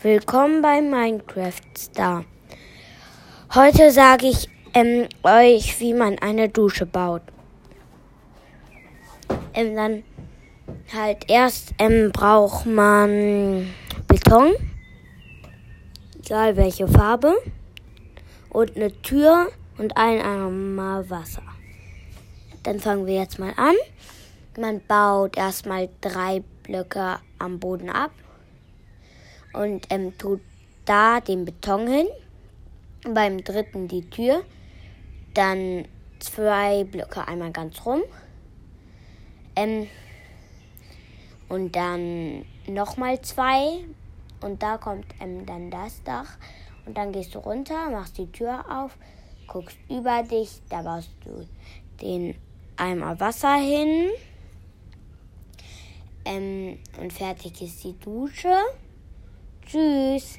Willkommen bei Minecraft Star. Heute sage ich ähm, euch, wie man eine Dusche baut. Ähm, dann halt erst ähm, braucht man Beton, egal welche Farbe, und eine Tür und ein Eimer Wasser. Dann fangen wir jetzt mal an. Man baut erstmal drei Blöcke am Boden ab und ähm, tut da den Beton hin. Beim dritten die Tür. Dann zwei Blöcke einmal ganz rum. Ähm, und dann nochmal zwei. Und da kommt ähm, dann das Dach. Und dann gehst du runter, machst die Tür auf, guckst über dich, da baust du den Eimer Wasser hin. Ähm, und fertig ist die Dusche. Tschüss.